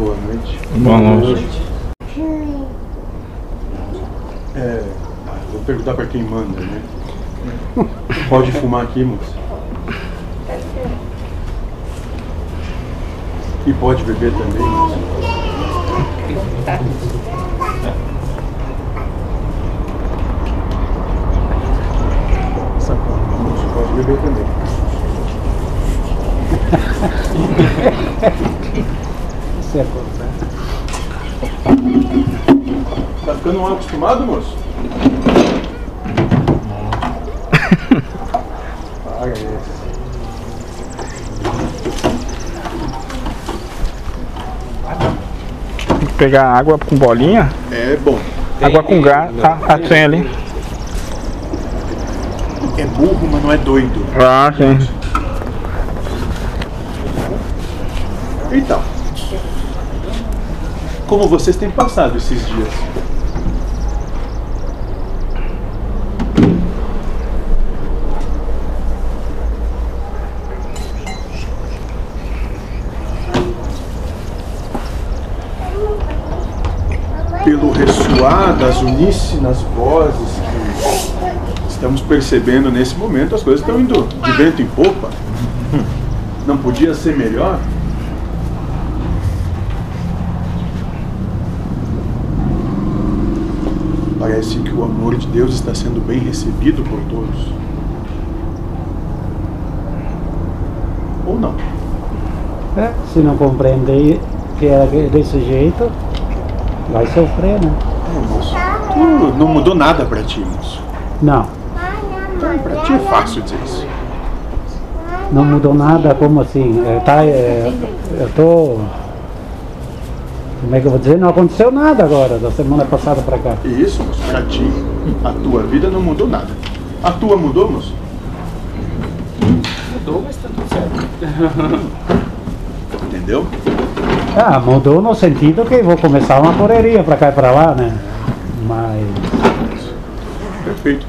Boa noite. Boa noite. É, vou perguntar pra quem manda, né? Pode fumar aqui, moça? E pode beber também, moça? Moço, pode beber também. Isso é coisa. Tá ficando mal acostumado, moço? Paga esse. Tem que pegar água com bolinha. É bom. água com gás. Ah, ah, tem ali. É burro, mas não é doido. Ah, sim. Então, como vocês têm passado esses dias? Pelo ressoar das uníssonas vozes que estamos percebendo nesse momento, as coisas estão indo de vento em popa. Não podia ser melhor? Parece que o amor de Deus está sendo bem recebido por todos. Ou não? É, se não compreender que era desse jeito, vai sofrer, né? É, moço. Tu não mudou nada pra ti, moço. Não, Então, pra ti é fácil dizer isso. não mudou nada, como assim? É, tá, é, eu tô. Como é que eu vou dizer? Não aconteceu nada agora, da semana passada pra cá. E isso, moço, pra ti, a tua vida não mudou nada. A tua mudou, moço? Mudou, mas tá tudo certo. Entendeu? Ah, mudou no sentido que vou começar uma correria pra cá e pra lá, né? Mas. Perfeito.